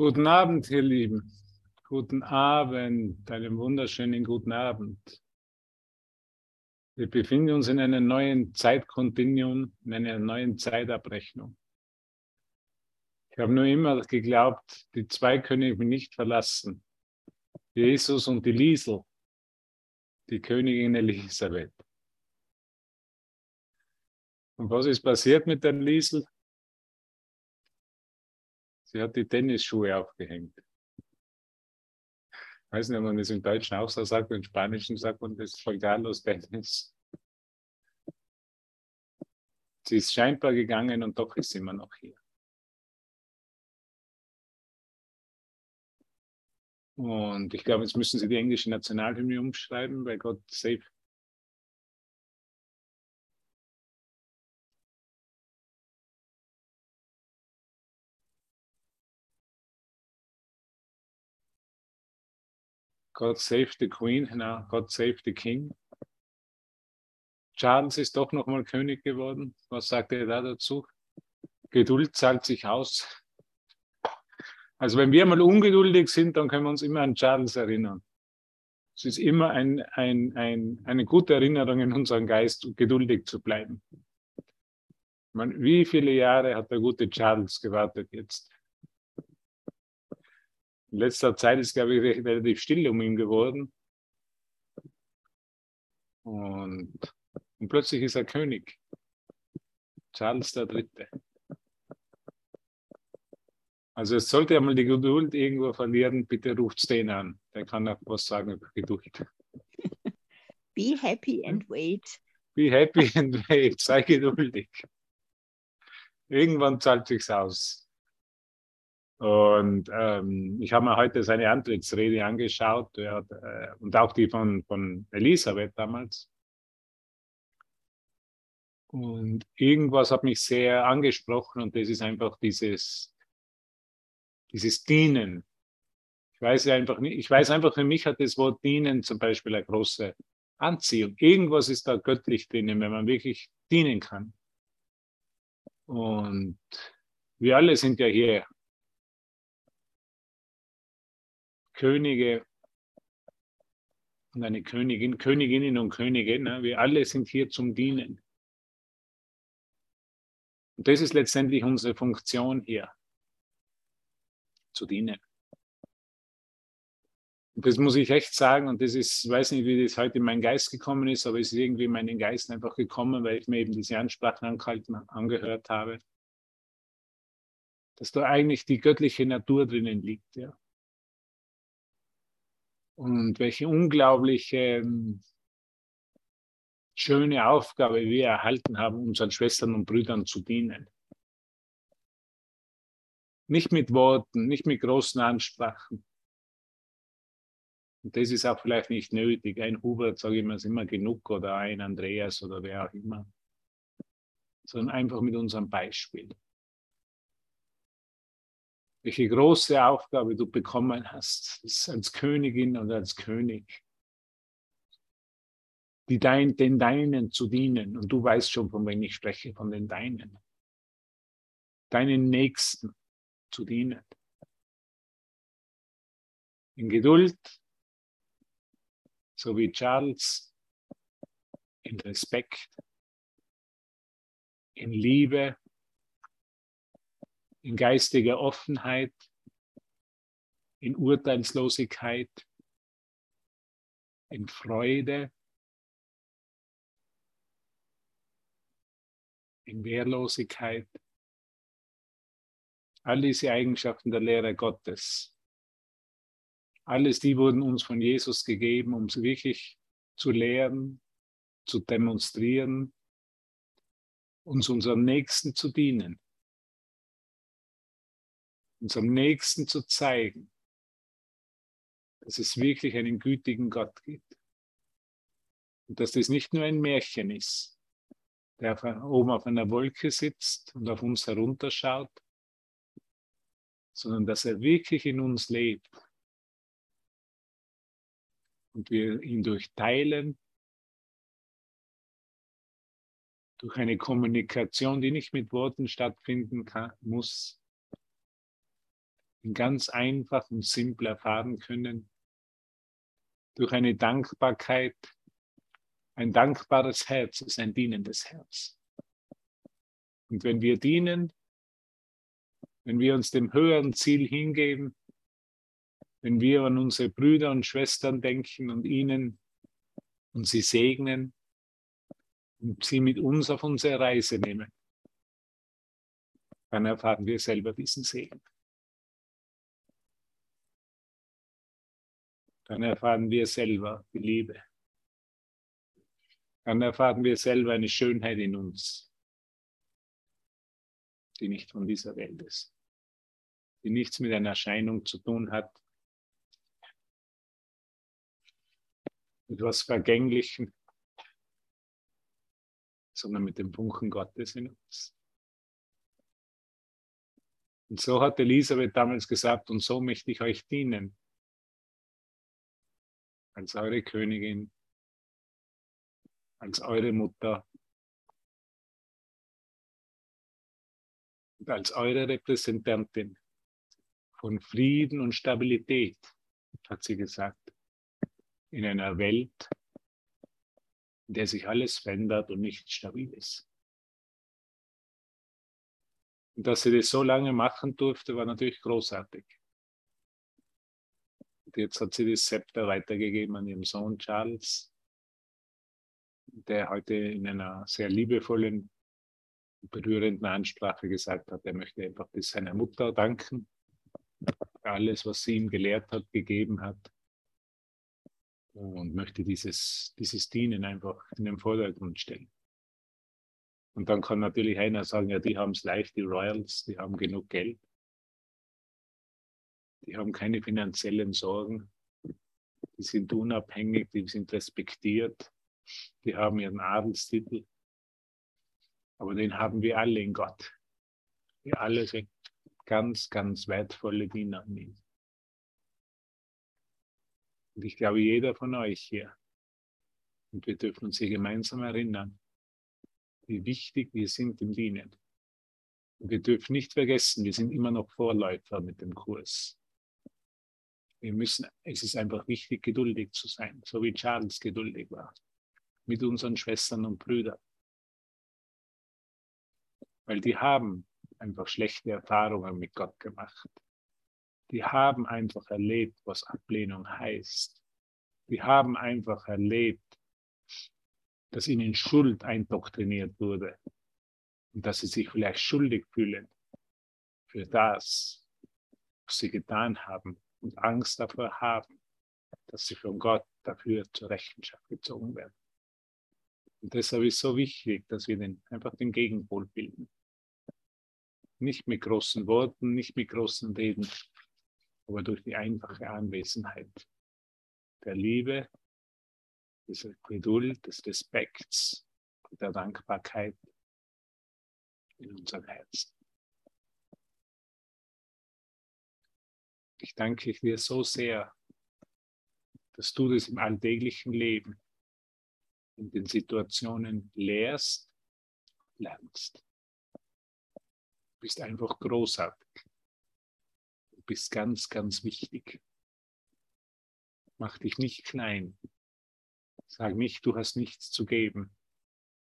Guten Abend, ihr Lieben. Guten Abend, einen wunderschönen guten Abend. Wir befinden uns in einem neuen Zeitkontinuum, in einer neuen Zeitabrechnung. Ich habe nur immer geglaubt, die zwei können mich nicht verlassen. Jesus und die Liesel, die Königin Elisabeth. Und was ist passiert mit der Liesel? Sie hat die Tennisschuhe aufgehängt. Ich weiß nicht, ob man das im Deutschen auch so sagt, im Spanischen sagt man das Carlos Tennis. Sie ist scheinbar gegangen und doch ist sie immer noch hier. Und ich glaube, jetzt müssen Sie die englische Nationalhymne umschreiben, weil Gott save God save the Queen, genau, God save the King. Charles ist doch nochmal König geworden. Was sagt er da dazu? Geduld zahlt sich aus. Also wenn wir mal ungeduldig sind, dann können wir uns immer an Charles erinnern. Es ist immer ein, ein, ein, eine gute Erinnerung in unserem Geist, geduldig zu bleiben. Man, wie viele Jahre hat der gute Charles gewartet jetzt? In letzter Zeit ist, glaube ich, relativ still um ihn geworden. Und, und plötzlich ist er König. Charles III. Also es sollte einmal die Geduld irgendwo verlieren, bitte ruft den an. Der kann auch was sagen über Geduld. Be happy and wait. Be happy and wait. Sei geduldig. Irgendwann zahlt sich's aus. Und ähm, ich habe mir heute seine Antrittsrede angeschaut ja, äh, und auch die von, von Elisabeth damals. Und irgendwas hat mich sehr angesprochen und das ist einfach dieses, dieses Dienen. Ich weiß einfach nicht, ich weiß einfach, für mich hat das Wort Dienen zum Beispiel eine große Anziehung. Irgendwas ist da göttlich drinnen, wenn man wirklich dienen kann. Und wir alle sind ja hier Könige und eine Königin, Königinnen und Könige. Ne? Wir alle sind hier zum Dienen. Und das ist letztendlich unsere Funktion hier, zu dienen. Und das muss ich echt sagen, und das ist, ich weiß nicht, wie das heute in meinen Geist gekommen ist, aber es ist irgendwie in meinen Geist einfach gekommen, weil ich mir eben diese Ansprachen angehalten, angehört habe, dass da eigentlich die göttliche Natur drinnen liegt. Ja. Und welche unglaubliche ähm, schöne Aufgabe wir erhalten haben, unseren Schwestern und Brüdern zu dienen. Nicht mit Worten, nicht mit großen Ansprachen. Und das ist auch vielleicht nicht nötig. Ein Hubert, sage ich mal, ist immer genug oder ein Andreas oder wer auch immer. Sondern einfach mit unserem Beispiel welche große Aufgabe du bekommen hast, als Königin oder als König, die dein, den Deinen zu dienen. Und du weißt schon, von wem ich spreche, von den Deinen. Deinen Nächsten zu dienen. In Geduld, so wie Charles, in Respekt, in Liebe, in geistiger Offenheit, in Urteilslosigkeit, in Freude, in Wehrlosigkeit. All diese Eigenschaften der Lehre Gottes. Alles die wurden uns von Jesus gegeben, um sie wirklich zu lehren, zu demonstrieren, uns unserem Nächsten zu dienen unserem Nächsten zu zeigen, dass es wirklich einen gütigen Gott gibt. Und dass das nicht nur ein Märchen ist, der oben auf einer Wolke sitzt und auf uns herunterschaut, sondern dass er wirklich in uns lebt und wir ihn durch Teilen, durch eine Kommunikation, die nicht mit Worten stattfinden kann, muss, ganz einfach und simpel erfahren können, durch eine Dankbarkeit. Ein dankbares Herz ist ein dienendes Herz. Und wenn wir dienen, wenn wir uns dem höheren Ziel hingeben, wenn wir an unsere Brüder und Schwestern denken und ihnen und sie segnen und sie mit uns auf unsere Reise nehmen, dann erfahren wir selber diesen Segen. Dann erfahren wir selber die Liebe. Dann erfahren wir selber eine Schönheit in uns, die nicht von dieser Welt ist, die nichts mit einer Erscheinung zu tun hat, mit etwas Vergänglichem, sondern mit dem Funken Gottes in uns. Und so hat Elisabeth damals gesagt, und so möchte ich euch dienen, als eure Königin, als eure Mutter und als eure Repräsentantin von Frieden und Stabilität, hat sie gesagt, in einer Welt, in der sich alles verändert und nicht stabil ist. Und dass sie das so lange machen durfte, war natürlich großartig. Und jetzt hat sie das Zepter weitergegeben an ihrem Sohn Charles, der heute in einer sehr liebevollen, berührenden Ansprache gesagt hat, er möchte einfach das seiner Mutter danken alles, was sie ihm gelehrt hat, gegeben hat und möchte dieses, dieses Dienen einfach in den Vordergrund stellen. Und dann kann natürlich einer sagen, ja, die haben es leicht, die Royals, die haben genug Geld. Die haben keine finanziellen Sorgen. Die sind unabhängig, die sind respektiert. Die haben ihren Adelstitel. Aber den haben wir alle in Gott. Wir alle sind ganz, ganz wertvolle Diener an ihm. Und ich glaube, jeder von euch hier. Und wir dürfen uns hier gemeinsam erinnern, wie wichtig wir sind im Dienen. Und wir dürfen nicht vergessen, wir sind immer noch Vorläufer mit dem Kurs. Wir müssen, es ist einfach wichtig, geduldig zu sein, so wie Charles geduldig war, mit unseren Schwestern und Brüdern. Weil die haben einfach schlechte Erfahrungen mit Gott gemacht. Die haben einfach erlebt, was Ablehnung heißt. Die haben einfach erlebt, dass ihnen Schuld eindoktriniert wurde und dass sie sich vielleicht schuldig fühlen für das, was sie getan haben und Angst davor haben, dass sie von Gott dafür zur Rechenschaft gezogen werden. Und deshalb ist es so wichtig, dass wir den, einfach den Gegenpol bilden. Nicht mit großen Worten, nicht mit großen Reden, aber durch die einfache Anwesenheit der Liebe, dieser Geduld, des Respekts, der Dankbarkeit in unserem Herzen. Ich danke dir so sehr, dass du das im alltäglichen Leben, in den Situationen lehrst, lernst. Du bist einfach großartig. Du bist ganz, ganz wichtig. Mach dich nicht klein. Sag nicht, du hast nichts zu geben.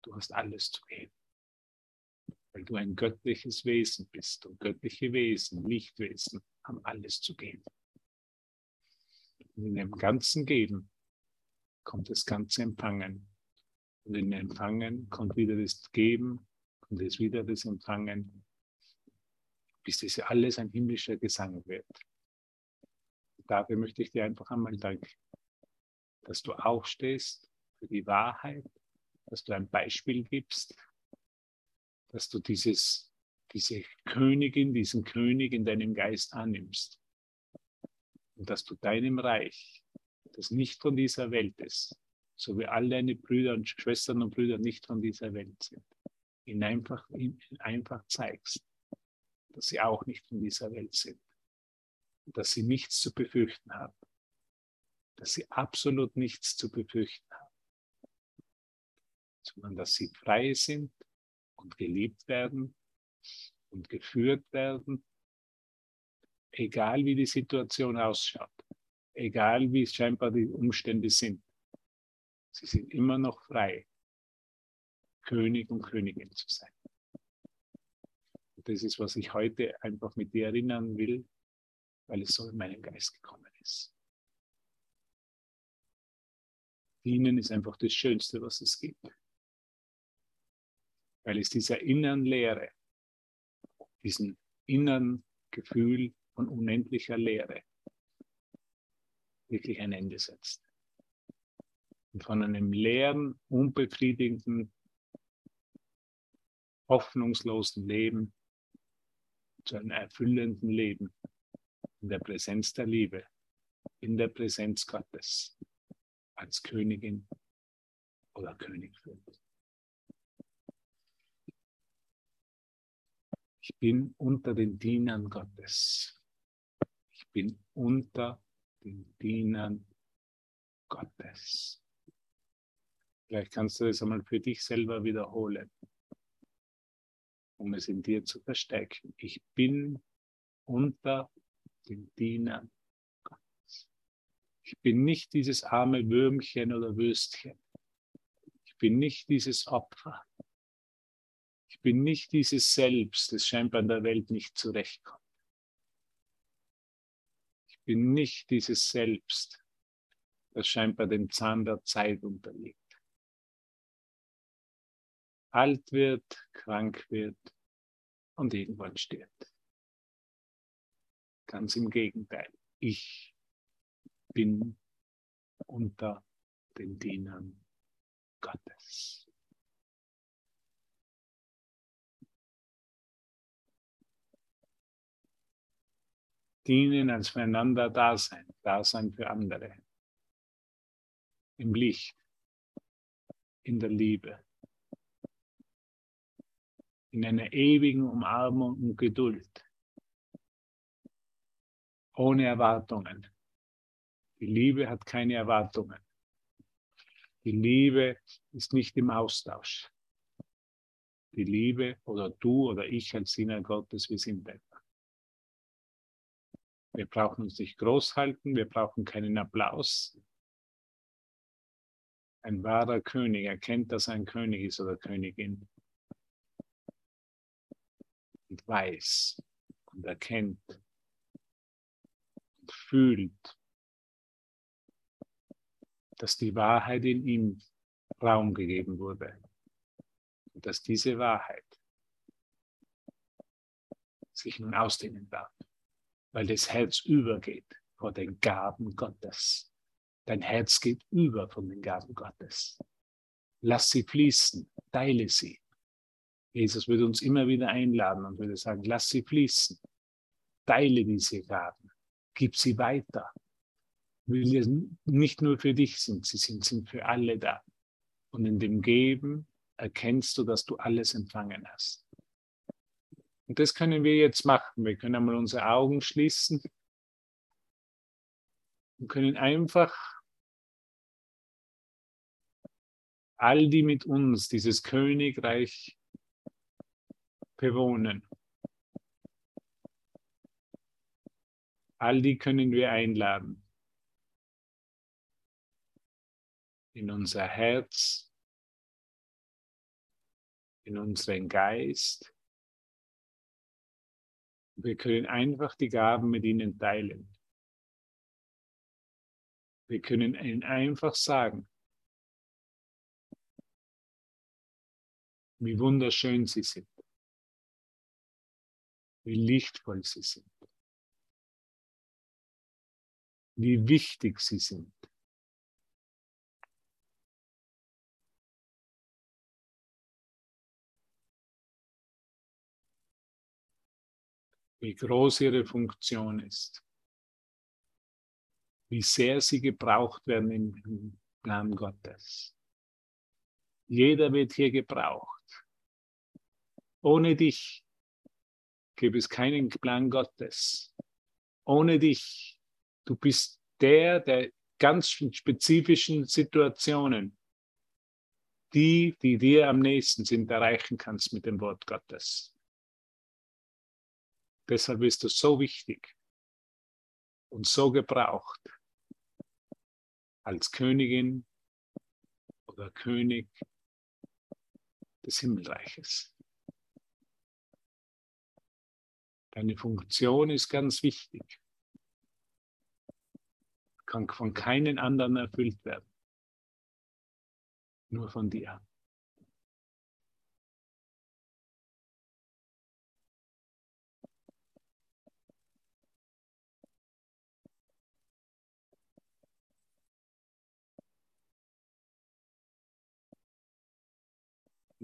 Du hast alles zu geben. Weil du ein göttliches Wesen bist und göttliche Wesen, Lichtwesen, haben alles zu geben. Und in dem ganzen Geben kommt das ganze Empfangen. Und in dem Empfangen kommt wieder das Geben, kommt es wieder das Empfangen, bis das alles ein himmlischer Gesang wird. Dafür möchte ich dir einfach einmal danken, dass du aufstehst für die Wahrheit, dass du ein Beispiel gibst, dass du dieses diese Königin, diesen König in deinem Geist annimmst. Und dass du deinem Reich, das nicht von dieser Welt ist, so wie all deine Brüder und Schwestern und Brüder nicht von dieser Welt sind, ihnen einfach, ihnen einfach zeigst, dass sie auch nicht von dieser Welt sind. Dass sie nichts zu befürchten haben. Dass sie absolut nichts zu befürchten haben. Sondern dass sie frei sind und geliebt werden und geführt werden egal wie die Situation ausschaut, egal wie scheinbar die Umstände sind. Sie sind immer noch frei, König und Königin zu sein. Und das ist, was ich heute einfach mit dir erinnern will, weil es so in meinen Geist gekommen ist. Dienen ist einfach das Schönste, was es gibt. Weil es dieser inneren Leere, diesen inneren Gefühl von unendlicher Leere wirklich ein Ende setzt. Und von einem leeren, unbefriedigenden, hoffnungslosen Leben zu einem erfüllenden Leben in der Präsenz der Liebe, in der Präsenz Gottes als Königin oder König führt. Ich bin unter den Dienern Gottes. Ich bin unter den Dienern Gottes. Vielleicht kannst du das einmal für dich selber wiederholen, um es in dir zu verstärken. Ich bin unter den Dienern Gottes. Ich bin nicht dieses arme Würmchen oder Würstchen. Ich bin nicht dieses Opfer. Bin nicht dieses Selbst, das scheinbar in der Welt nicht zurechtkommt. Ich bin nicht dieses Selbst, das scheinbar dem Zahn der Zeit unterliegt. Alt wird, krank wird und irgendwann stirbt. Ganz im Gegenteil. Ich bin unter den Dienern Gottes. Dienen als füreinander Dasein, Dasein für andere. Im Licht, in der Liebe, in einer ewigen Umarmung und Geduld, ohne Erwartungen. Die Liebe hat keine Erwartungen. Die Liebe ist nicht im Austausch. Die Liebe oder du oder ich als Diener Gottes, wir sind einfach. Wir brauchen uns nicht groß halten, wir brauchen keinen Applaus. Ein wahrer König erkennt, dass er ein König ist oder Königin. Und weiß und erkennt und fühlt, dass die Wahrheit in ihm Raum gegeben wurde. Und dass diese Wahrheit sich nun ausdehnen darf weil das Herz übergeht vor den Gaben Gottes. Dein Herz geht über von den Gaben Gottes. Lass sie fließen, teile sie. Jesus würde uns immer wieder einladen und würde sagen, lass sie fließen, teile diese Gaben, gib sie weiter. Sie nicht nur für dich sind, sie sind, sind für alle da. Und in dem Geben erkennst du, dass du alles empfangen hast. Und das können wir jetzt machen. Wir können einmal unsere Augen schließen und können einfach all die mit uns dieses Königreich bewohnen. All die können wir einladen in unser Herz, in unseren Geist wir können einfach die Gaben mit ihnen teilen. Wir können ihnen einfach sagen, wie wunderschön sie sind, wie lichtvoll sie sind, wie wichtig sie sind. Wie groß ihre Funktion ist, wie sehr sie gebraucht werden im Plan Gottes. Jeder wird hier gebraucht. Ohne dich gäbe es keinen Plan Gottes. Ohne dich, du bist der, der ganz spezifischen Situationen, die, die dir am nächsten sind, erreichen kannst mit dem Wort Gottes. Deshalb ist es so wichtig, und so gebraucht als Königin oder König des Himmelreiches. Deine Funktion ist ganz wichtig. Kann von keinen anderen erfüllt werden. Nur von dir.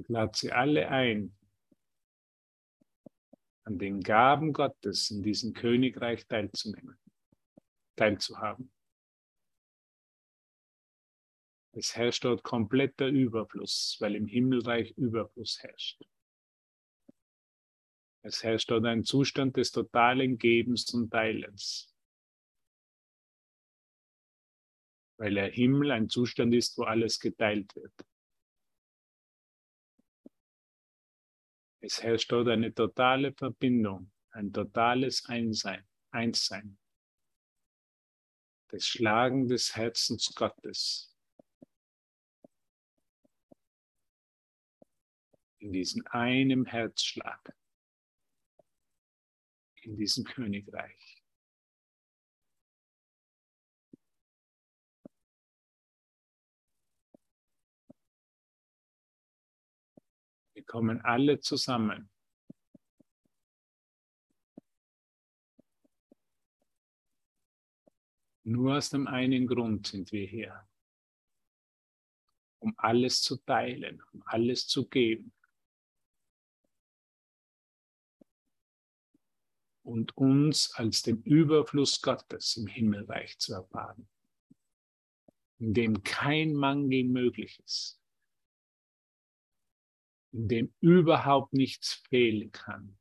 Ich lade sie alle ein, an den Gaben Gottes in diesem Königreich teilzunehmen, teilzuhaben. Es herrscht dort kompletter Überfluss, weil im Himmelreich Überfluss herrscht. Es herrscht dort ein Zustand des totalen Gebens und Teilens. Weil der Himmel ein Zustand ist, wo alles geteilt wird. Es herrscht dort eine totale Verbindung, ein totales Einsein, Einssein. Das Schlagen des Herzens Gottes. In diesem einem Herzschlag. In diesem Königreich. Kommen alle zusammen. Nur aus dem einen Grund sind wir hier, um alles zu teilen, um alles zu geben. Und uns als den Überfluss Gottes im Himmelreich zu erfahren, in dem kein Mangel möglich ist in dem überhaupt nichts fehlen kann.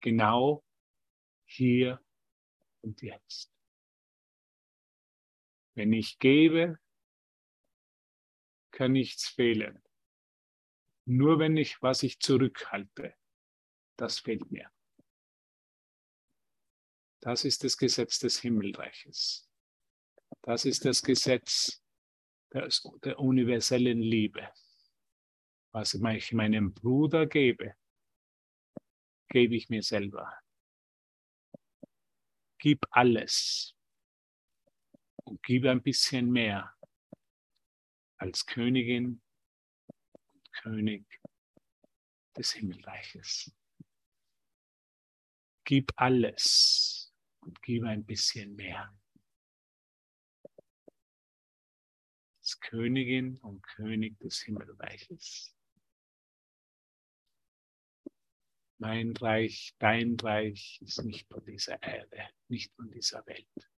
Genau hier und jetzt. Wenn ich gebe, kann nichts fehlen. Nur wenn ich, was ich zurückhalte, das fehlt mir. Das ist das Gesetz des Himmelreiches. Das ist das Gesetz der, der universellen Liebe. Was ich meinem Bruder gebe, gebe ich mir selber. Gib alles und gib ein bisschen mehr als Königin und König des Himmelreiches. Gib alles und gib ein bisschen mehr. Königin und König des Himmelreiches. Mein Reich, dein Reich ist nicht von dieser Erde, nicht von dieser Welt.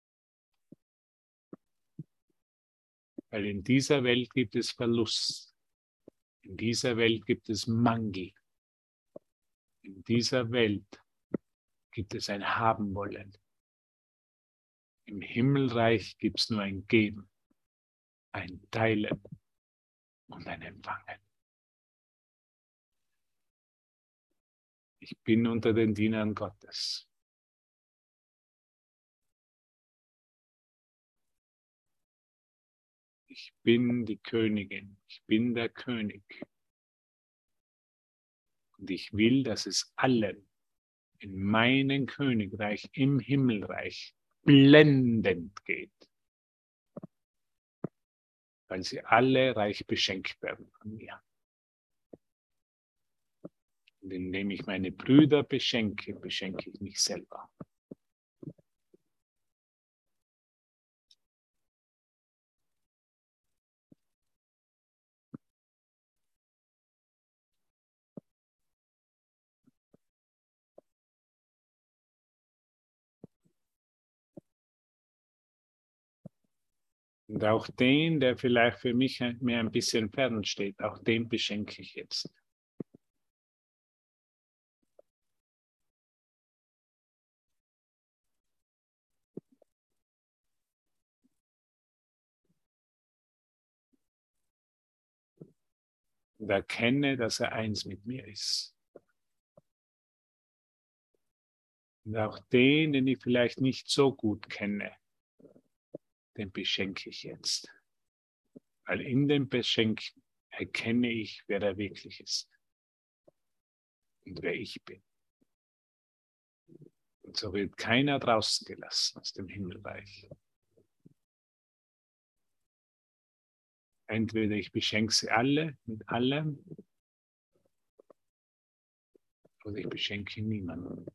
Weil in dieser Welt gibt es Verlust. In dieser Welt gibt es Mangel. In dieser Welt gibt es ein Haben wollen. Im Himmelreich gibt es nur ein Geben ein Teilen und ein Empfangen. Ich bin unter den Dienern Gottes. Ich bin die Königin, ich bin der König. Und ich will, dass es allen in meinem Königreich, im Himmelreich, blendend geht weil sie alle reich beschenkt werden von mir. Und indem ich meine Brüder beschenke, beschenke ich mich selber. Und auch den, der vielleicht für mich mehr ein bisschen fern steht, auch den beschenke ich jetzt. Und erkenne, dass er eins mit mir ist. Und auch den, den ich vielleicht nicht so gut kenne, den beschenke ich jetzt. Weil in dem Beschenken erkenne ich, wer er wirklich ist und wer ich bin. Und so wird keiner draußen gelassen aus dem Himmelreich. Entweder ich beschenke sie alle mit allem oder ich beschenke niemanden.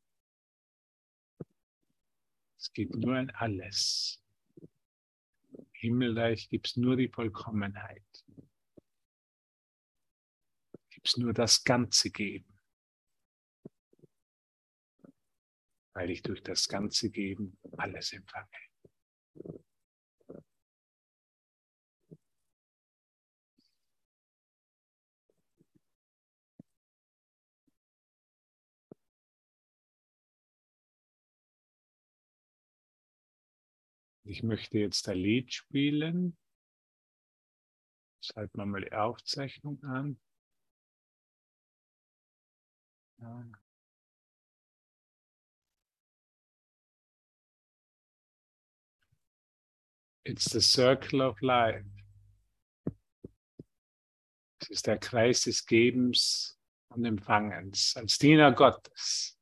Es gibt nur ein Alles. Im Himmelreich gibt es nur die Vollkommenheit. Gibt es nur das Ganze geben. Weil ich durch das Ganze geben alles empfange. Ich möchte jetzt ein Lied spielen. Schalten wir mal die Aufzeichnung an. It's the circle of life. Es ist der Kreis des Gebens und Empfangens als Diener Gottes.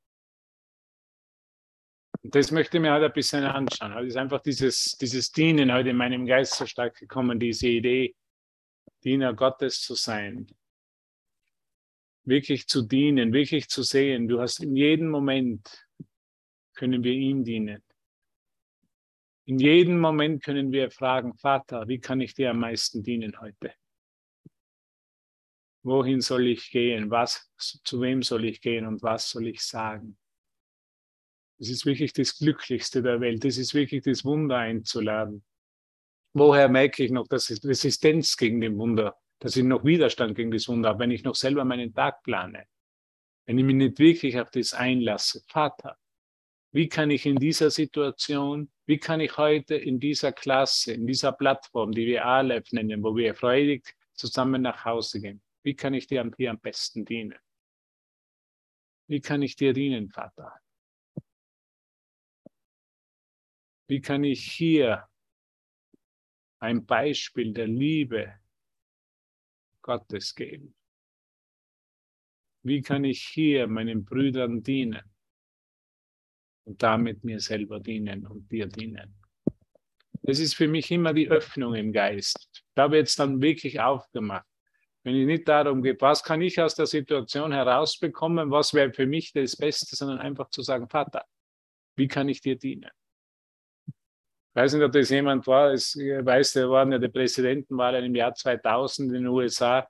Und das möchte ich mir heute ein bisschen anschauen. Heute ist einfach dieses, dieses Dienen heute in meinem Geist so stark gekommen, diese Idee, Diener Gottes zu sein. Wirklich zu dienen, wirklich zu sehen. Du hast in jedem Moment können wir ihm dienen. In jedem Moment können wir fragen, Vater, wie kann ich dir am meisten dienen heute? Wohin soll ich gehen? Was, zu wem soll ich gehen und was soll ich sagen? Das ist wirklich das Glücklichste der Welt. Das ist wirklich das Wunder einzuladen. Woher merke ich noch, dass ich Resistenz gegen den Wunder, dass ich noch Widerstand gegen das Wunder habe, wenn ich noch selber meinen Tag plane? Wenn ich mich nicht wirklich auf das einlasse. Vater, wie kann ich in dieser Situation, wie kann ich heute in dieser Klasse, in dieser Plattform, die wir Aleph nennen, wo wir freudig zusammen nach Hause gehen, wie kann ich dir hier am besten dienen? Wie kann ich dir dienen, Vater? Wie kann ich hier ein Beispiel der Liebe Gottes geben? Wie kann ich hier meinen Brüdern dienen und damit mir selber dienen und dir dienen? Das ist für mich immer die Öffnung im Geist. Ich habe jetzt dann wirklich aufgemacht. Wenn ich nicht darum geht, was kann ich aus der Situation herausbekommen, was wäre für mich das Beste, sondern einfach zu sagen, Vater, wie kann ich dir dienen? Weiß nicht, ob das jemand war, es, weiß, da waren ja die Präsidentenwahlen im Jahr 2000 in den USA,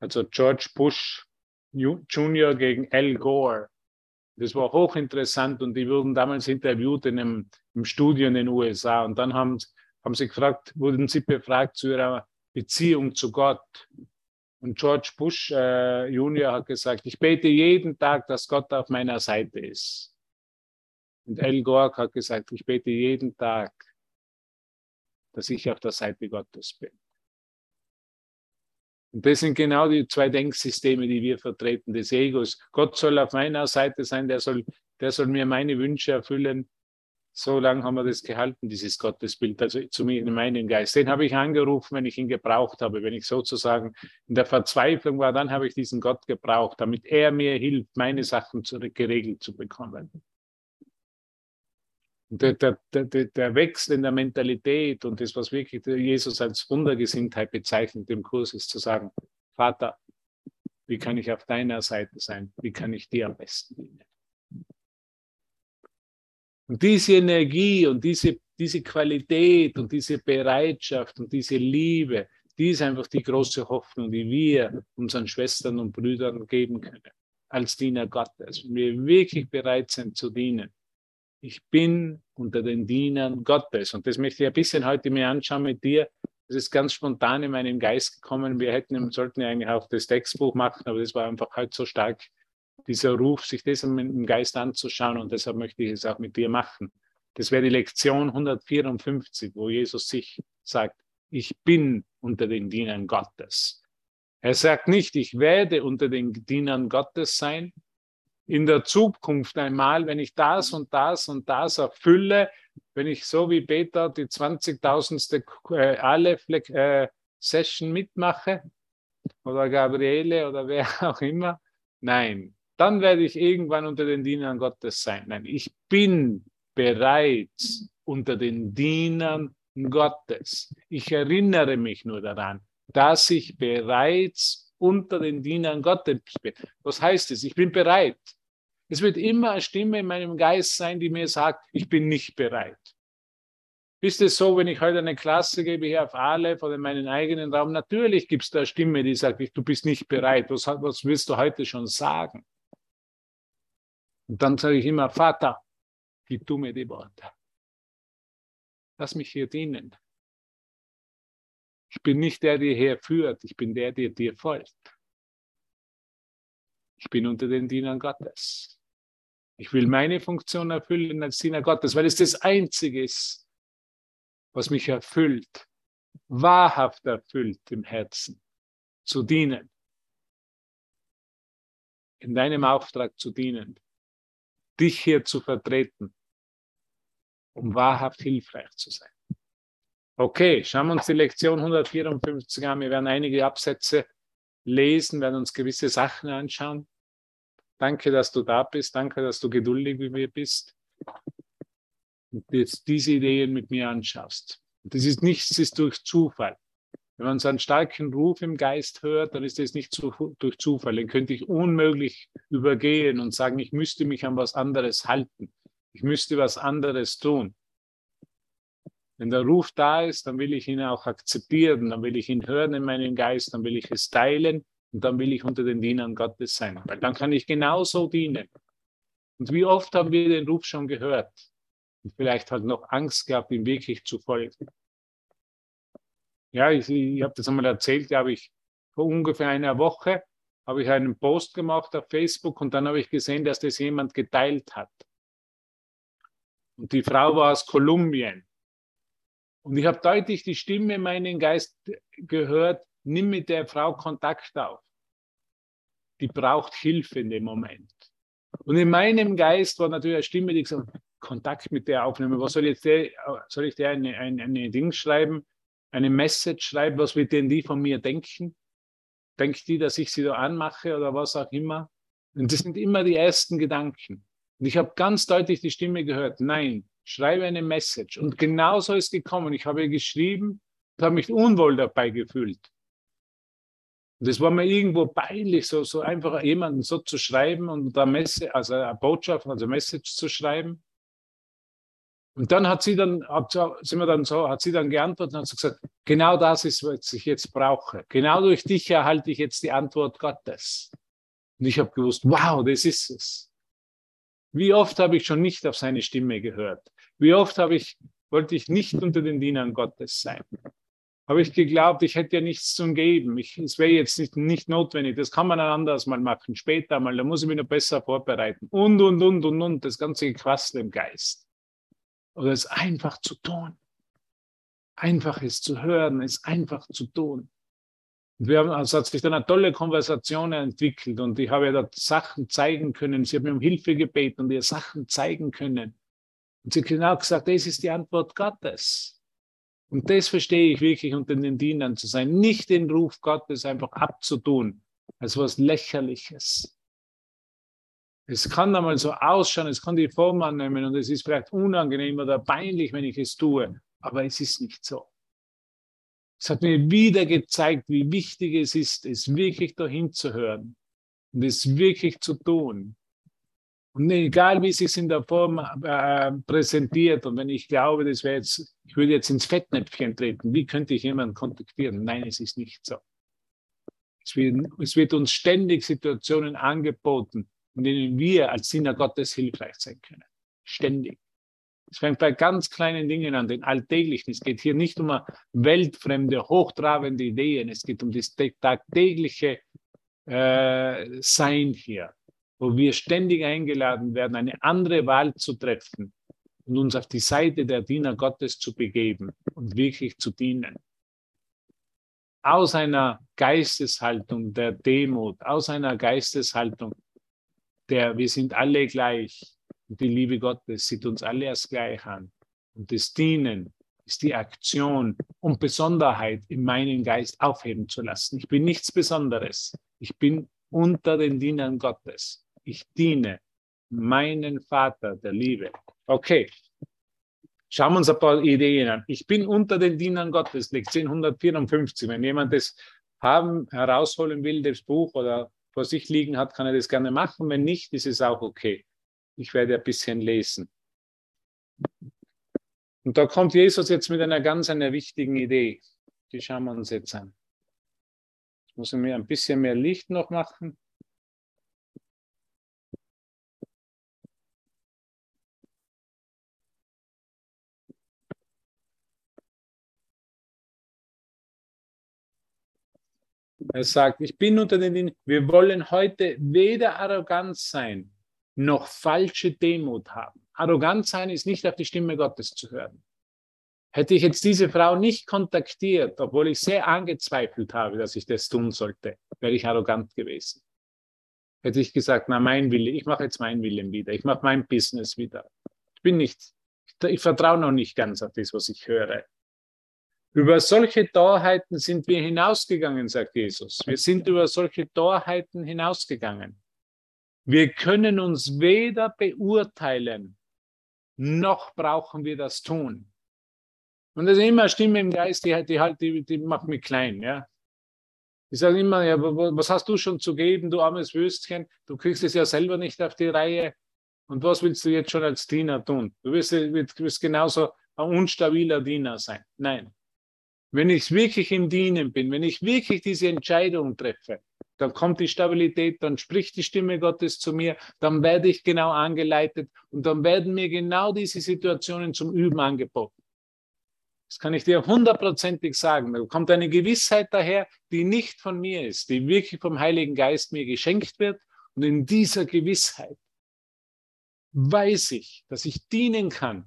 also George Bush Junior gegen Al Gore. Das war hochinteressant und die wurden damals interviewt in einem, im Studio in den USA und dann haben, haben sie gefragt, wurden sie befragt zu ihrer Beziehung zu Gott. Und George Bush äh, Junior hat gesagt, ich bete jeden Tag, dass Gott auf meiner Seite ist. Und Al Gore hat gesagt, ich bete jeden Tag, dass ich auf der Seite Gottes bin. Und das sind genau die zwei Denksysteme, die wir vertreten, des Egos. Gott soll auf meiner Seite sein, der soll, der soll mir meine Wünsche erfüllen. So lange haben wir das gehalten, dieses Gottesbild, also zu mir in meinem Geist. Den habe ich angerufen, wenn ich ihn gebraucht habe, wenn ich sozusagen in der Verzweiflung war, dann habe ich diesen Gott gebraucht, damit er mir hilft, meine Sachen geregelt zu bekommen. Der, der, der, der Wechsel in der Mentalität und das, was wirklich Jesus als Wundergesinntheit bezeichnet im Kurs, ist zu sagen, Vater, wie kann ich auf deiner Seite sein? Wie kann ich dir am besten dienen? Und diese Energie und diese, diese Qualität und diese Bereitschaft und diese Liebe, die ist einfach die große Hoffnung, die wir unseren Schwestern und Brüdern geben können als Diener Gottes. Wenn wir wirklich bereit sind zu dienen, ich bin unter den Dienern Gottes. Und das möchte ich ein bisschen heute mir anschauen mit dir. Das ist ganz spontan in meinem Geist gekommen. Wir hätten, sollten ja eigentlich auch das Textbuch machen, aber das war einfach heute so stark, dieser Ruf, sich das im Geist anzuschauen. Und deshalb möchte ich es auch mit dir machen. Das wäre die Lektion 154, wo Jesus sich sagt, ich bin unter den Dienern Gottes. Er sagt nicht, ich werde unter den Dienern Gottes sein, in der Zukunft einmal, wenn ich das und das und das erfülle, wenn ich so wie Peter die 20.000. Äh, alle äh, Session mitmache oder Gabriele oder wer auch immer, nein, dann werde ich irgendwann unter den Dienern Gottes sein. Nein, ich bin bereits unter den Dienern Gottes. Ich erinnere mich nur daran, dass ich bereits unter den Dienern Gottes bin. Was heißt es? Ich bin bereit. Es wird immer eine Stimme in meinem Geist sein, die mir sagt, ich bin nicht bereit. Ist es so, wenn ich heute eine Klasse gebe hier auf Aleph oder in meinen eigenen Raum? Natürlich gibt es da eine Stimme, die sagt, du bist nicht bereit. Was, was willst du heute schon sagen? Und dann sage ich immer, Vater, gib du mir die Worte. Lass mich hier dienen. Ich bin nicht der, der hier führt, ich bin der, der dir folgt. Ich bin unter den Dienern Gottes. Ich will meine Funktion erfüllen als Diener Gottes, weil es das Einzige ist, was mich erfüllt, wahrhaft erfüllt im Herzen, zu dienen, in deinem Auftrag zu dienen, dich hier zu vertreten, um wahrhaft hilfreich zu sein. Okay, schauen wir uns die Lektion 154 an. Wir werden einige Absätze lesen, werden uns gewisse Sachen anschauen. Danke, dass du da bist. Danke, dass du geduldig wie mir bist und jetzt diese Ideen mit mir anschaust. Das ist nichts, ist durch Zufall. Wenn man so einen starken Ruf im Geist hört, dann ist das nicht zu, durch Zufall. Den könnte ich unmöglich übergehen und sagen, ich müsste mich an was anderes halten. Ich müsste was anderes tun. Wenn der Ruf da ist, dann will ich ihn auch akzeptieren, dann will ich ihn hören in meinem Geist, dann will ich es teilen und dann will ich unter den Dienern Gottes sein, weil dann kann ich genauso dienen. Und wie oft haben wir den Ruf schon gehört und vielleicht halt noch Angst gehabt, ihm wirklich zu folgen. Ja, ich, ich habe das einmal erzählt, habe ich vor ungefähr einer Woche habe ich einen Post gemacht auf Facebook und dann habe ich gesehen, dass das jemand geteilt hat. Und die Frau war aus Kolumbien. Und ich habe deutlich die Stimme in meinen Geist gehört, nimm mit der Frau Kontakt auf. Die braucht Hilfe in dem Moment. Und in meinem Geist war natürlich eine Stimme, die gesagt hat, Kontakt mit der aufnehmen. Was soll, jetzt der, soll ich der eine, eine, eine Ding schreiben, eine Message schreiben? Was wird denn die von mir denken? Denkt die, dass ich sie da anmache oder was auch immer? Und das sind immer die ersten Gedanken. Und ich habe ganz deutlich die Stimme gehört, nein, schreibe eine Message. Und genauso ist gekommen. Ich habe geschrieben und habe mich unwohl dabei gefühlt. Und das war mir irgendwo peinlich, so, so einfach jemanden so zu schreiben und da Messe, also eine Botschaft, also Message zu schreiben. Und dann hat sie dann, sind wir dann so, hat sie dann geantwortet und hat gesagt, genau das ist, was ich jetzt brauche. Genau durch dich erhalte ich jetzt die Antwort Gottes. Und ich habe gewusst, wow, das ist es. Wie oft habe ich schon nicht auf seine Stimme gehört? Wie oft habe ich, wollte ich nicht unter den Dienern Gottes sein? Habe ich geglaubt, ich hätte ja nichts zu geben. Ich, es wäre jetzt nicht, nicht notwendig. Das kann man dann anders mal machen, später mal. Da muss ich mich noch besser vorbereiten. Und, und, und, und, und. Das ganze Gequassel im Geist. Oder es einfach zu tun. Einfach es zu hören, es einfach zu tun. Wir haben, also hat sich dann eine tolle Konversation entwickelt und ich habe ihr da Sachen zeigen können. Sie hat mir um Hilfe gebeten und ihr Sachen zeigen können. Und sie hat genau gesagt, das ist die Antwort Gottes. Und das verstehe ich wirklich, unter den Dienern zu sein. Nicht den Ruf Gottes einfach abzutun, als was Lächerliches. Es kann einmal so ausschauen, es kann die Form annehmen und es ist vielleicht unangenehm oder peinlich, wenn ich es tue, aber es ist nicht so. Es hat mir wieder gezeigt, wie wichtig es ist, es wirklich dahin zu hören und es wirklich zu tun. Und egal, wie es sich in der Form äh, präsentiert und wenn ich glaube, das wäre jetzt, ich würde jetzt ins Fettnäpfchen treten, wie könnte ich jemanden kontaktieren? Nein, es ist nicht so. Es wird, es wird uns ständig Situationen angeboten, in denen wir als Diener Gottes hilfreich sein können. Ständig. Es fängt bei ganz kleinen Dingen an, den alltäglichen. Es geht hier nicht um weltfremde, hochtrabende Ideen. Es geht um das tagtägliche äh, Sein hier, wo wir ständig eingeladen werden, eine andere Wahl zu treffen und uns auf die Seite der Diener Gottes zu begeben und wirklich zu dienen. Aus einer Geisteshaltung der Demut, aus einer Geisteshaltung der wir sind alle gleich. Und die Liebe Gottes sieht uns alle erst gleich an. Und das Dienen ist die Aktion, um Besonderheit in meinem Geist aufheben zu lassen. Ich bin nichts Besonderes. Ich bin unter den Dienern Gottes. Ich diene meinen Vater der Liebe. Okay. Schauen wir uns ein paar Ideen an. Ich bin unter den Dienern Gottes, Lektion 154. Wenn jemand das haben, herausholen will, das Buch oder vor sich liegen hat, kann er das gerne machen. Wenn nicht, ist es auch okay. Ich werde ein bisschen lesen. Und da kommt Jesus jetzt mit einer ganz einer wichtigen Idee. Die schauen wir uns jetzt an. Ich muss mir ein bisschen mehr Licht noch machen. Er sagt, ich bin unter den, wir wollen heute weder arrogant sein, noch falsche Demut haben. Arrogant sein ist nicht auf die Stimme Gottes zu hören. Hätte ich jetzt diese Frau nicht kontaktiert, obwohl ich sehr angezweifelt habe, dass ich das tun sollte, wäre ich arrogant gewesen. Hätte ich gesagt, na mein Wille, ich mache jetzt mein Willen wieder, ich mache mein Business wieder. Ich bin nicht, ich vertraue noch nicht ganz auf das, was ich höre. Über solche Torheiten sind wir hinausgegangen, sagt Jesus. Wir sind über solche Torheiten hinausgegangen. Wir können uns weder beurteilen, noch brauchen wir das tun. Und das ist immer Stimme im Geist, die, die, halt, die, die macht mich klein. Ja? Die sagen immer, ja, was hast du schon zu geben, du armes Würstchen? Du kriegst es ja selber nicht auf die Reihe. Und was willst du jetzt schon als Diener tun? Du wirst, wirst genauso ein unstabiler Diener sein. Nein. Wenn ich wirklich im Dienen bin, wenn ich wirklich diese Entscheidung treffe, dann kommt die Stabilität, dann spricht die Stimme Gottes zu mir, dann werde ich genau angeleitet und dann werden mir genau diese Situationen zum Üben angeboten. Das kann ich dir hundertprozentig sagen. Da kommt eine Gewissheit daher, die nicht von mir ist, die wirklich vom Heiligen Geist mir geschenkt wird. Und in dieser Gewissheit weiß ich, dass ich dienen kann.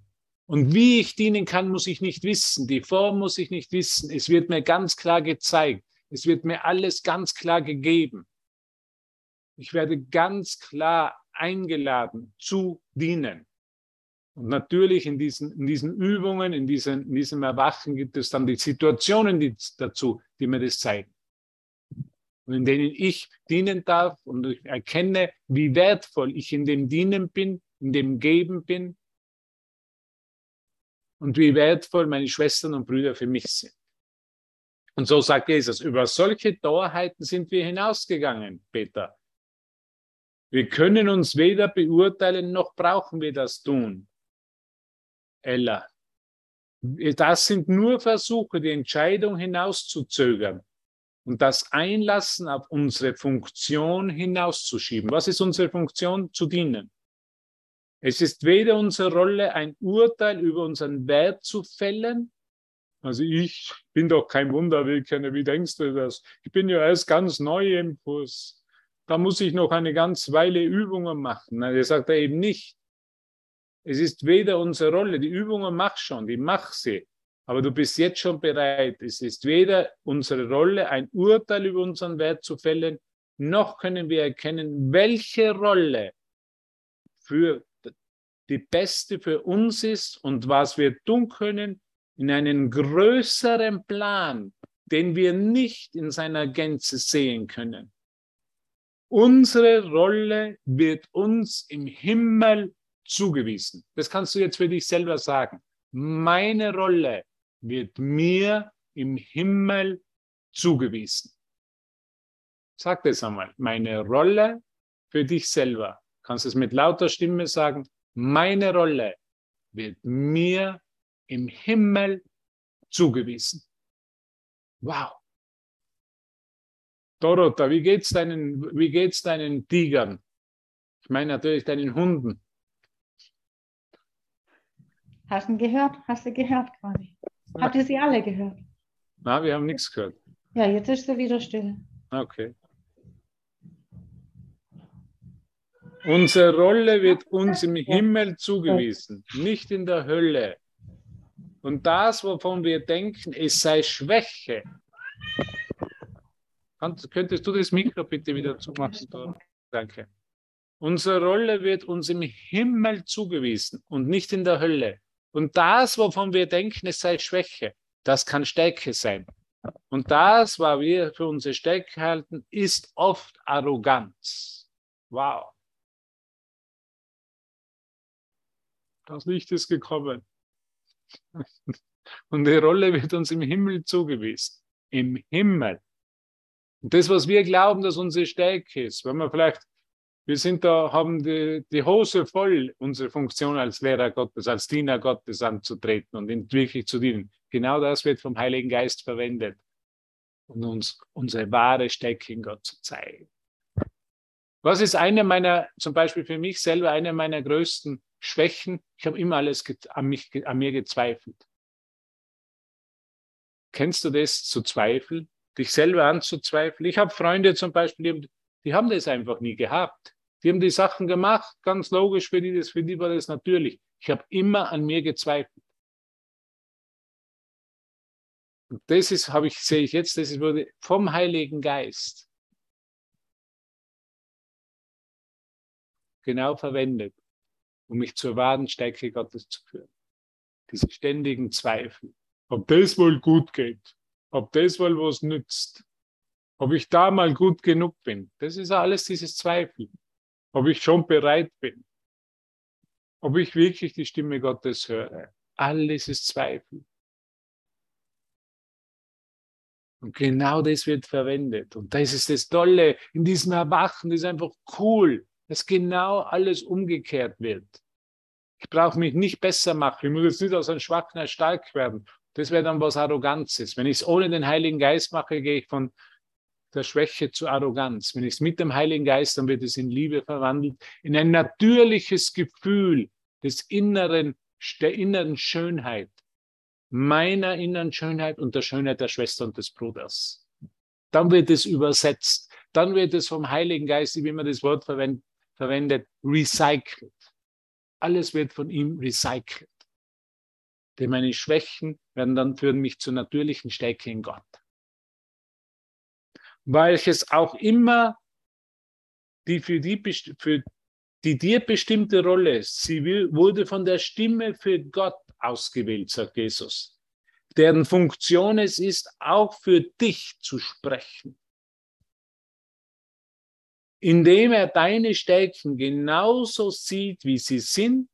Und wie ich dienen kann, muss ich nicht wissen. Die Form muss ich nicht wissen. Es wird mir ganz klar gezeigt. Es wird mir alles ganz klar gegeben. Ich werde ganz klar eingeladen zu dienen. Und natürlich in diesen, in diesen Übungen, in, diesen, in diesem Erwachen gibt es dann die Situationen die, dazu, die mir das zeigen. Und in denen ich dienen darf und ich erkenne, wie wertvoll ich in dem Dienen bin, in dem Geben bin und wie wertvoll meine Schwestern und Brüder für mich sind. Und so sagt Jesus, über solche Torheiten sind wir hinausgegangen, Peter. Wir können uns weder beurteilen, noch brauchen wir das tun. Ella. Das sind nur Versuche, die Entscheidung hinauszuzögern und das Einlassen auf unsere Funktion hinauszuschieben. Was ist unsere Funktion? Zu dienen. Es ist weder unsere Rolle, ein Urteil über unseren Wert zu fällen, also ich bin doch kein Wunderwirker, wie denkst du das? Ich bin ja erst ganz neu im Kurs. Da muss ich noch eine ganze Weile Übungen machen. Nein, das sagt er eben nicht. Es ist weder unsere Rolle, die Übungen mach schon, die mach sie. Aber du bist jetzt schon bereit. Es ist weder unsere Rolle, ein Urteil über unseren Wert zu fällen, noch können wir erkennen, welche Rolle für die beste für uns ist und was wir tun können, in einen größeren Plan, den wir nicht in seiner Gänze sehen können. Unsere Rolle wird uns im Himmel zugewiesen. Das kannst du jetzt für dich selber sagen. Meine Rolle wird mir im Himmel zugewiesen. Sag das einmal. Meine Rolle für dich selber. Kannst du es mit lauter Stimme sagen? Meine Rolle wird mir im Himmel zugewiesen. Wow. Dorota, wie geht's deinen, wie geht's deinen Tigern? Ich meine natürlich deinen Hunden. Hast du gehört? Hast du gehört quasi? Habt ihr sie alle gehört? Na, wir haben nichts gehört. Ja, jetzt ist sie wieder still. Okay. Unsere Rolle wird uns im Himmel zugewiesen, nicht in der Hölle. Und das, wovon wir denken, es sei Schwäche. Könntest du das Mikro bitte wieder zumachen? Danke. Unsere Rolle wird uns im Himmel zugewiesen und nicht in der Hölle. Und das, wovon wir denken, es sei Schwäche, das kann Stärke sein. Und das, was wir für unsere Stärke halten, ist oft Arroganz. Wow. Das Licht ist gekommen. Und die Rolle wird uns im Himmel zugewiesen. Im Himmel. Und das, was wir glauben, dass unsere Stärke ist, wenn wir vielleicht, wir sind da, haben die, die Hose voll, unsere Funktion als Lehrer Gottes, als Diener Gottes anzutreten und ihn wirklich zu dienen. Genau das wird vom Heiligen Geist verwendet, um uns unsere wahre Stärke in Gott zu zeigen. Was ist eine meiner, zum Beispiel für mich selber, eine meiner größten Schwächen? Ich habe immer alles an, mich, an mir gezweifelt. Kennst du das zu zweifeln? Dich selber anzuzweifeln? Ich habe Freunde zum Beispiel, die, die haben das einfach nie gehabt. Die haben die Sachen gemacht, ganz logisch für die, das, für die war das natürlich. Ich habe immer an mir gezweifelt. Und das ist, habe ich, sehe ich jetzt, das wurde vom Heiligen Geist genau verwendet, um mich zur wahren Stärke Gottes zu führen. Diese ständigen Zweifel ob das wohl gut geht, ob das wohl was nützt, ob ich da mal gut genug bin. Das ist alles dieses Zweifel. Ob ich schon bereit bin, ob ich wirklich die Stimme Gottes höre. Alles ist Zweifel. Und genau das wird verwendet. Und das ist das Tolle in diesem Erwachen, das ist einfach cool, dass genau alles umgekehrt wird. Ich brauche mich nicht besser machen. Ich muss jetzt nicht aus einem Schwachen stark werden. Das wäre dann was Arroganzes. Wenn ich es ohne den Heiligen Geist mache, gehe ich von der Schwäche zu Arroganz. Wenn ich es mit dem Heiligen Geist, dann wird es in Liebe verwandelt, in ein natürliches Gefühl des inneren, der inneren Schönheit, meiner inneren Schönheit und der Schönheit der Schwester und des Bruders. Dann wird es übersetzt. Dann wird es vom Heiligen Geist, wie immer das Wort verwendet, recycelt. Alles wird von ihm recycelt. Denn meine Schwächen werden dann führen mich zur natürlichen Stärke in Gott. Welches auch immer die für, die für die dir bestimmte Rolle ist, sie wurde von der Stimme für Gott ausgewählt, sagt Jesus, deren Funktion es ist, auch für dich zu sprechen. Indem er deine Stärken genauso sieht, wie sie sind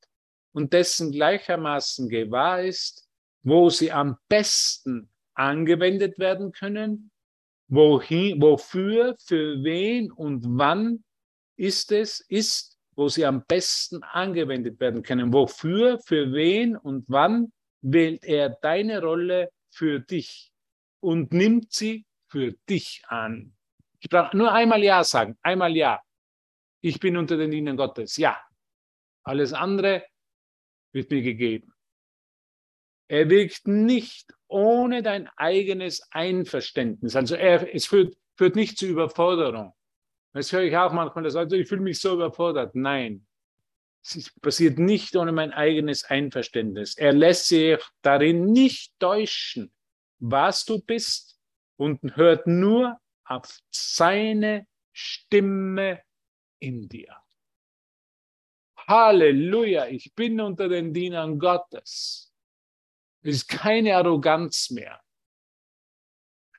und dessen gleichermaßen gewahr ist, wo sie am besten angewendet werden können, wohin, wofür, für wen und wann ist es, ist, wo sie am besten angewendet werden können. Wofür, für wen und wann wählt er deine Rolle für dich und nimmt sie für dich an. Ich brauche nur einmal Ja sagen, einmal Ja. Ich bin unter den Dienern Gottes, ja. Alles andere wird mir gegeben. Er wirkt nicht ohne dein eigenes Einverständnis. Also er, es führt, führt nicht zu Überforderung. Das höre ich auch manchmal, dass ich fühle mich so überfordert. Nein, es passiert nicht ohne mein eigenes Einverständnis. Er lässt sich darin nicht täuschen, was du bist und hört nur auf seine Stimme in dir. Halleluja, ich bin unter den Dienern Gottes. Es ist keine Arroganz mehr.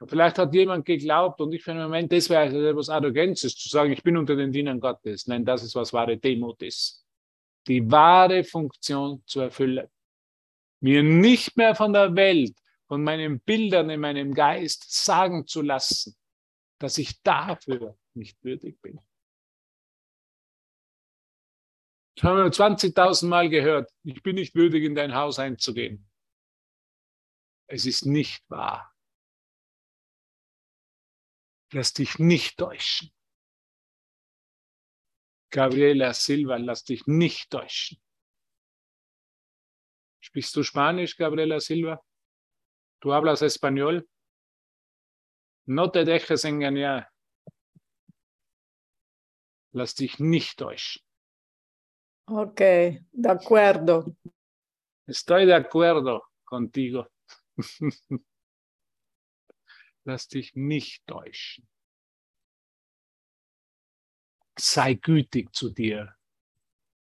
Vielleicht hat jemand geglaubt und ich für einen Moment, das wäre etwas Arroganzes, zu sagen, ich bin unter den Dienern Gottes. Nein, das ist, was wahre Demut ist. Die wahre Funktion zu erfüllen. Mir nicht mehr von der Welt, von meinen Bildern in meinem Geist sagen zu lassen, dass ich dafür nicht würdig bin. Das haben wir 20.000 Mal gehört. Ich bin nicht würdig, in dein Haus einzugehen. Es ist nicht wahr. Lass dich nicht täuschen. Gabriela Silva, lass dich nicht täuschen. Sprichst du Spanisch, Gabriela Silva? ¿Tú hablas español? No te dejes engañar. Lass dich nicht täuschen. Ok, de acuerdo. Estoy de acuerdo contigo. Lass dich nicht täuschen. sei gütig zu dir,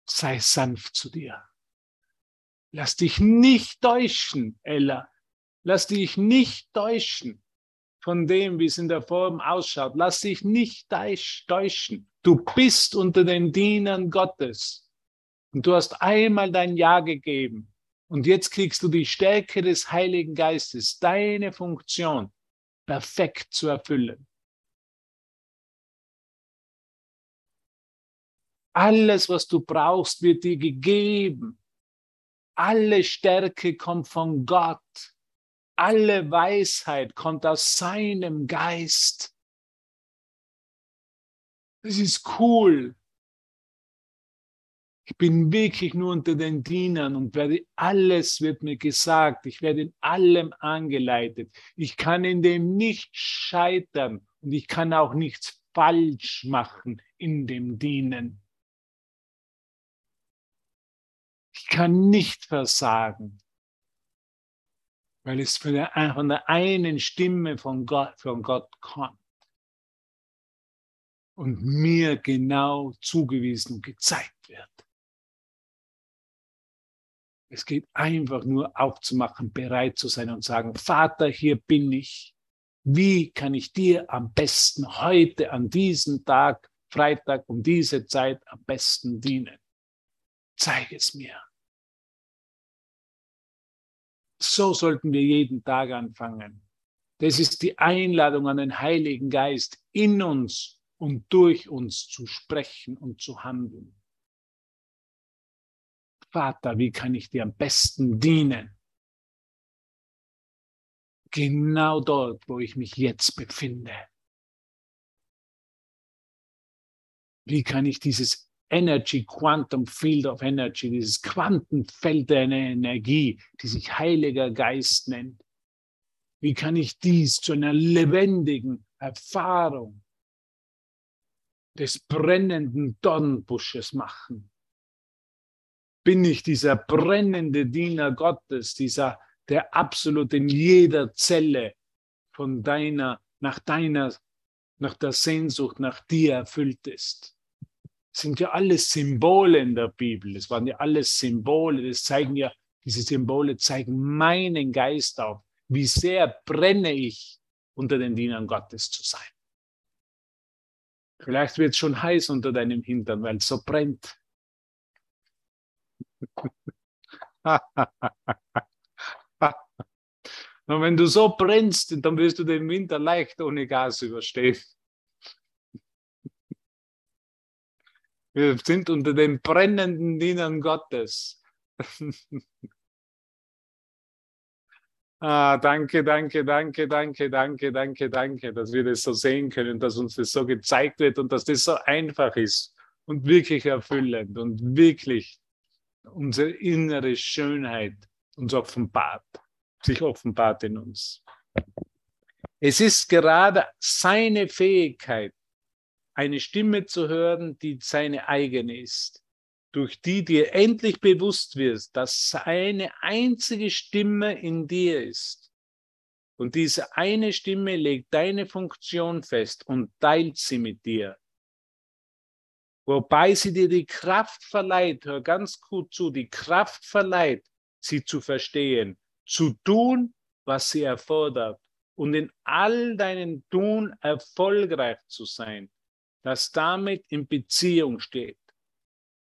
sei sanft zu dir. Lass dich nicht täuschen, Ella. Lass dich nicht täuschen von dem, wie es in der Form ausschaut. Lass dich nicht täuschen. Du bist unter den Dienern Gottes. Und du hast einmal dein Ja gegeben. Und jetzt kriegst du die Stärke des Heiligen Geistes, deine Funktion perfekt zu erfüllen. Alles, was du brauchst, wird dir gegeben. Alle Stärke kommt von Gott. Alle Weisheit kommt aus seinem Geist. Das ist cool. Ich bin wirklich nur unter den Dienern und werde alles wird mir gesagt. Ich werde in allem angeleitet. Ich kann in dem nicht scheitern und ich kann auch nichts falsch machen in dem Dienen. Ich kann nicht versagen, weil es von der, von der einen Stimme von Gott, von Gott kommt und mir genau zugewiesen und gezeigt wird. Es geht einfach nur aufzumachen, bereit zu sein und sagen, Vater, hier bin ich. Wie kann ich dir am besten heute, an diesem Tag, Freitag, um diese Zeit am besten dienen? Zeig es mir. So sollten wir jeden Tag anfangen. Das ist die Einladung an den Heiligen Geist, in uns und durch uns zu sprechen und zu handeln. Vater, wie kann ich dir am besten dienen? Genau dort, wo ich mich jetzt befinde. Wie kann ich dieses Energy, Quantum Field of Energy, dieses Quantenfeld der Energie, die sich Heiliger Geist nennt, wie kann ich dies zu einer lebendigen Erfahrung des brennenden Dornbusches machen? bin ich dieser brennende Diener Gottes, dieser, der absolut in jeder Zelle von deiner, nach deiner, nach der Sehnsucht nach dir erfüllt ist. Sind ja alles Symbole in der Bibel. Es waren ja alles Symbole. Das zeigen ja, diese Symbole zeigen meinen Geist auf. Wie sehr brenne ich, unter den Dienern Gottes zu sein. Vielleicht wird es schon heiß unter deinem Hintern, weil es so brennt. Und wenn du so brennst, dann wirst du den Winter leicht ohne Gas überstehen. Wir sind unter den brennenden Dienern Gottes. ah, danke, danke, danke, danke, danke, danke, danke, dass wir das so sehen können, dass uns das so gezeigt wird und dass das so einfach ist und wirklich erfüllend und wirklich unsere innere Schönheit uns offenbart, sich offenbart in uns. Es ist gerade seine Fähigkeit, eine Stimme zu hören, die seine eigene ist, durch die dir endlich bewusst wirst, dass seine einzige Stimme in dir ist. Und diese eine Stimme legt deine Funktion fest und teilt sie mit dir wobei sie dir die Kraft verleiht, hör ganz gut zu, die Kraft verleiht, sie zu verstehen, zu tun, was sie erfordert und in all deinen Tun erfolgreich zu sein, das damit in Beziehung steht.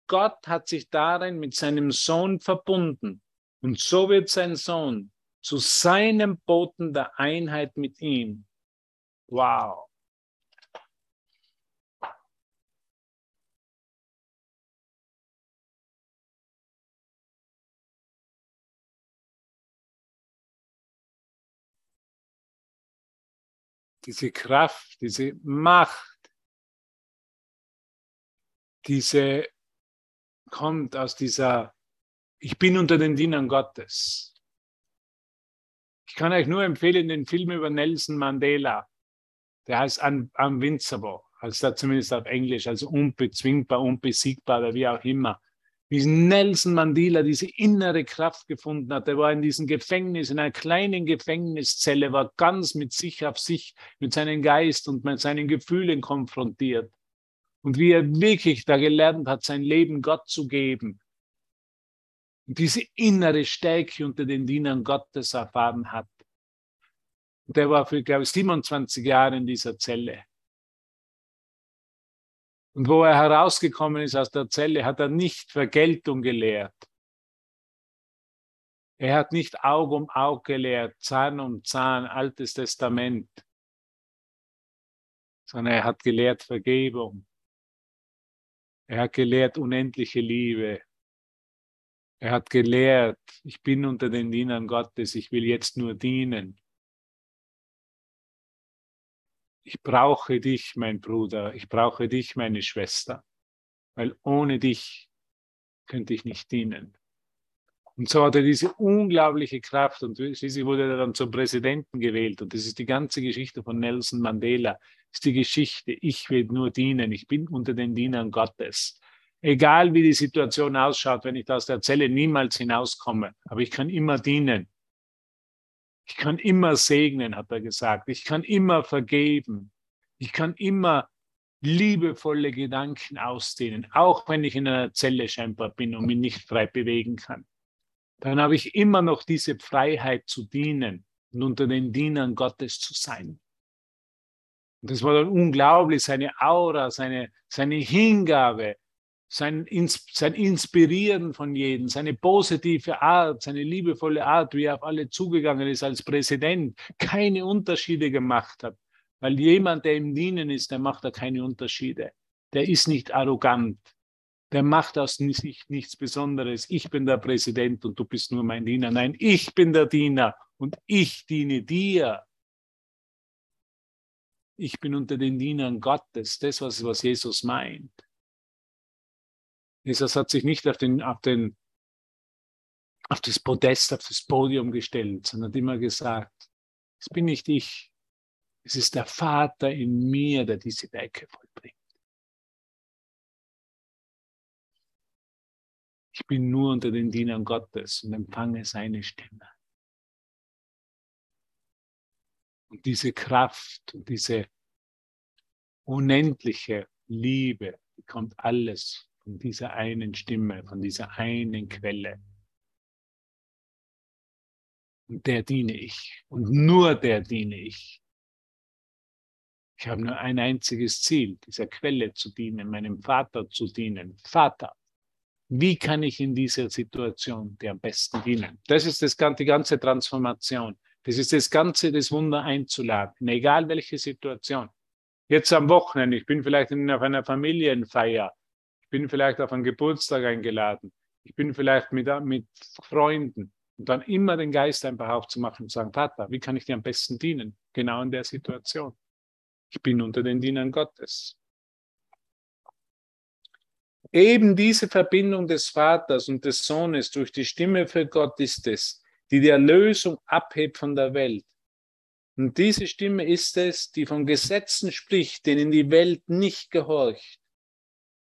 Gott hat sich darin mit seinem Sohn verbunden und so wird sein Sohn zu seinem Boten der Einheit mit ihm. Wow. diese Kraft, diese Macht, diese kommt aus dieser, ich bin unter den Dienern Gottes. Ich kann euch nur empfehlen, den Film über Nelson Mandela, der heißt Unvincible, also zumindest auf Englisch, also unbezwingbar, unbesiegbar oder wie auch immer wie Nelson Mandela diese innere Kraft gefunden hat. Er war in diesem Gefängnis, in einer kleinen Gefängniszelle, war ganz mit sich auf sich, mit seinem Geist und mit seinen Gefühlen konfrontiert. Und wie er wirklich da gelernt hat, sein Leben Gott zu geben. Und diese innere Stärke unter den Dienern Gottes erfahren hat. Und der war für, glaube ich, 27 Jahre in dieser Zelle. Und wo er herausgekommen ist aus der Zelle, hat er nicht Vergeltung gelehrt. Er hat nicht Auge um Auge gelehrt, Zahn um Zahn, Altes Testament, sondern er hat gelehrt Vergebung. Er hat gelehrt unendliche Liebe. Er hat gelehrt, ich bin unter den Dienern Gottes, ich will jetzt nur dienen. Ich brauche dich, mein Bruder, ich brauche dich, meine Schwester, weil ohne dich könnte ich nicht dienen. Und so hat er diese unglaubliche Kraft und schließlich wurde er dann zum Präsidenten gewählt. Und das ist die ganze Geschichte von Nelson Mandela. Ist die Geschichte, ich will nur dienen, ich bin unter den Dienern Gottes. Egal wie die Situation ausschaut, wenn ich aus der Zelle niemals hinauskomme, aber ich kann immer dienen. Ich kann immer segnen, hat er gesagt. Ich kann immer vergeben. Ich kann immer liebevolle Gedanken ausdehnen, auch wenn ich in einer Zelle scheinbar bin und mich nicht frei bewegen kann dann habe ich immer noch diese Freiheit zu dienen und unter den Dienern Gottes zu sein. Und das war dann unglaublich, seine Aura, seine, seine Hingabe, sein, sein Inspirieren von jedem, seine positive Art, seine liebevolle Art, wie er auf alle zugegangen ist als Präsident, keine Unterschiede gemacht hat. Weil jemand, der im Dienen ist, der macht da keine Unterschiede. Der ist nicht arrogant, der macht aus sich nichts Besonderes. Ich bin der Präsident und du bist nur mein Diener. Nein, ich bin der Diener und ich diene dir. Ich bin unter den Dienern Gottes. Das, was, was Jesus meint. Jesus hat sich nicht auf, den, auf, den, auf das Podest, auf das Podium gestellt, sondern hat immer gesagt, es bin nicht ich. Es ist der Vater in mir, der diese Werke vollbringt. Ich bin nur unter den Dienern Gottes und empfange seine Stimme. Und diese Kraft und diese unendliche Liebe, die kommt alles von dieser einen Stimme, von dieser einen Quelle. Und der diene ich. Und nur der diene ich. Ich habe nur ein einziges Ziel, dieser Quelle zu dienen, meinem Vater zu dienen. Vater, wie kann ich in dieser Situation dir am besten dienen? Das ist das, die ganze Transformation. Das ist das Ganze, das Wunder einzuladen, egal welche Situation. Jetzt am Wochenende, ich bin vielleicht in, auf einer Familienfeier, ich bin vielleicht auf einen Geburtstag eingeladen, ich bin vielleicht mit, mit Freunden und dann immer den Geist einfach aufzumachen und sagen, Vater, wie kann ich dir am besten dienen? Genau in der Situation. Ich bin unter den Dienern Gottes. Eben diese Verbindung des Vaters und des Sohnes durch die Stimme für Gott ist es, die die Erlösung abhebt von der Welt. Und diese Stimme ist es, die von Gesetzen spricht, denen die Welt nicht gehorcht,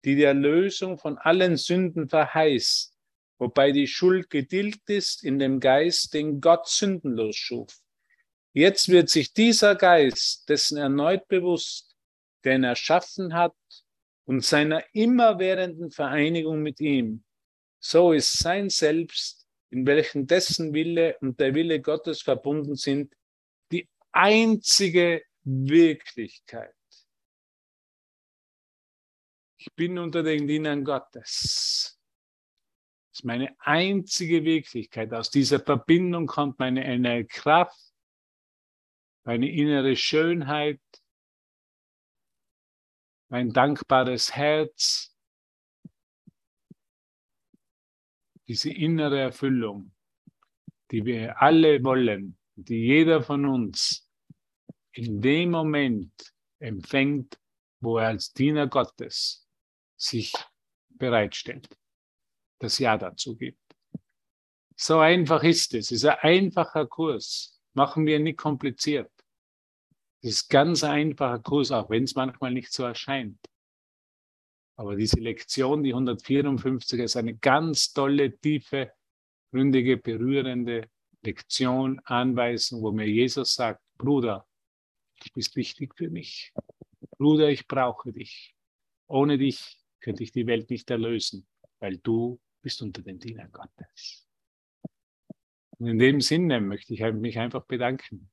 die die Erlösung von allen Sünden verheißt, wobei die Schuld getilgt ist in dem Geist, den Gott sündenlos schuf. Jetzt wird sich dieser Geist dessen erneut bewusst, den er erschaffen hat und seiner immerwährenden Vereinigung mit ihm. So ist sein Selbst, in welchem dessen Wille und der Wille Gottes verbunden sind, die einzige Wirklichkeit. Ich bin unter den Dienern Gottes. Das ist meine einzige Wirklichkeit. Aus dieser Verbindung kommt meine innere Kraft, meine innere Schönheit, mein dankbares Herz, diese innere Erfüllung, die wir alle wollen, die jeder von uns in dem Moment empfängt, wo er als Diener Gottes sich bereitstellt, das Ja dazu gibt. So einfach ist es. Es ist ein einfacher Kurs. Machen wir nicht kompliziert. Das ist ganz einfacher Kurs, auch wenn es manchmal nicht so erscheint. Aber diese Lektion, die 154, ist eine ganz tolle, tiefe, gründige, berührende Lektion, Anweisung, wo mir Jesus sagt, Bruder, du bist wichtig für mich. Bruder, ich brauche dich. Ohne dich könnte ich die Welt nicht erlösen, weil du bist unter den Dienern Gottes. Und in dem Sinne möchte ich mich einfach bedanken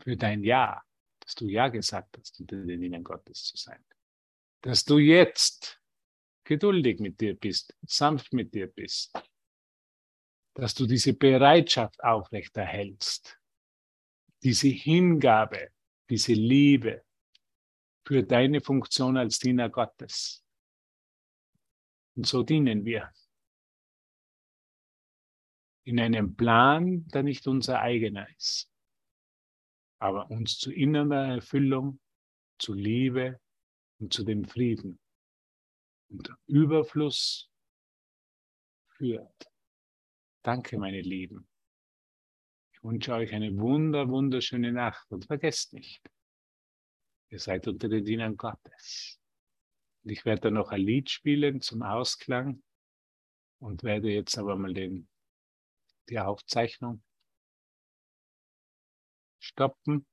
für dein Ja, dass du Ja gesagt hast, unter den Dienern Gottes zu sein. Dass du jetzt geduldig mit dir bist, sanft mit dir bist. Dass du diese Bereitschaft aufrechterhältst, diese Hingabe, diese Liebe für deine Funktion als Diener Gottes. Und so dienen wir in einem Plan, der nicht unser eigener ist, aber uns zu innerer Erfüllung, zu Liebe und zu dem Frieden und Überfluss führt. Danke, meine Lieben. Ich wünsche euch eine wunder, wunderschöne Nacht und vergesst nicht, ihr seid unter den Dienern Gottes. Und ich werde dann noch ein Lied spielen zum Ausklang und werde jetzt aber mal den die Aufzeichnung stoppen.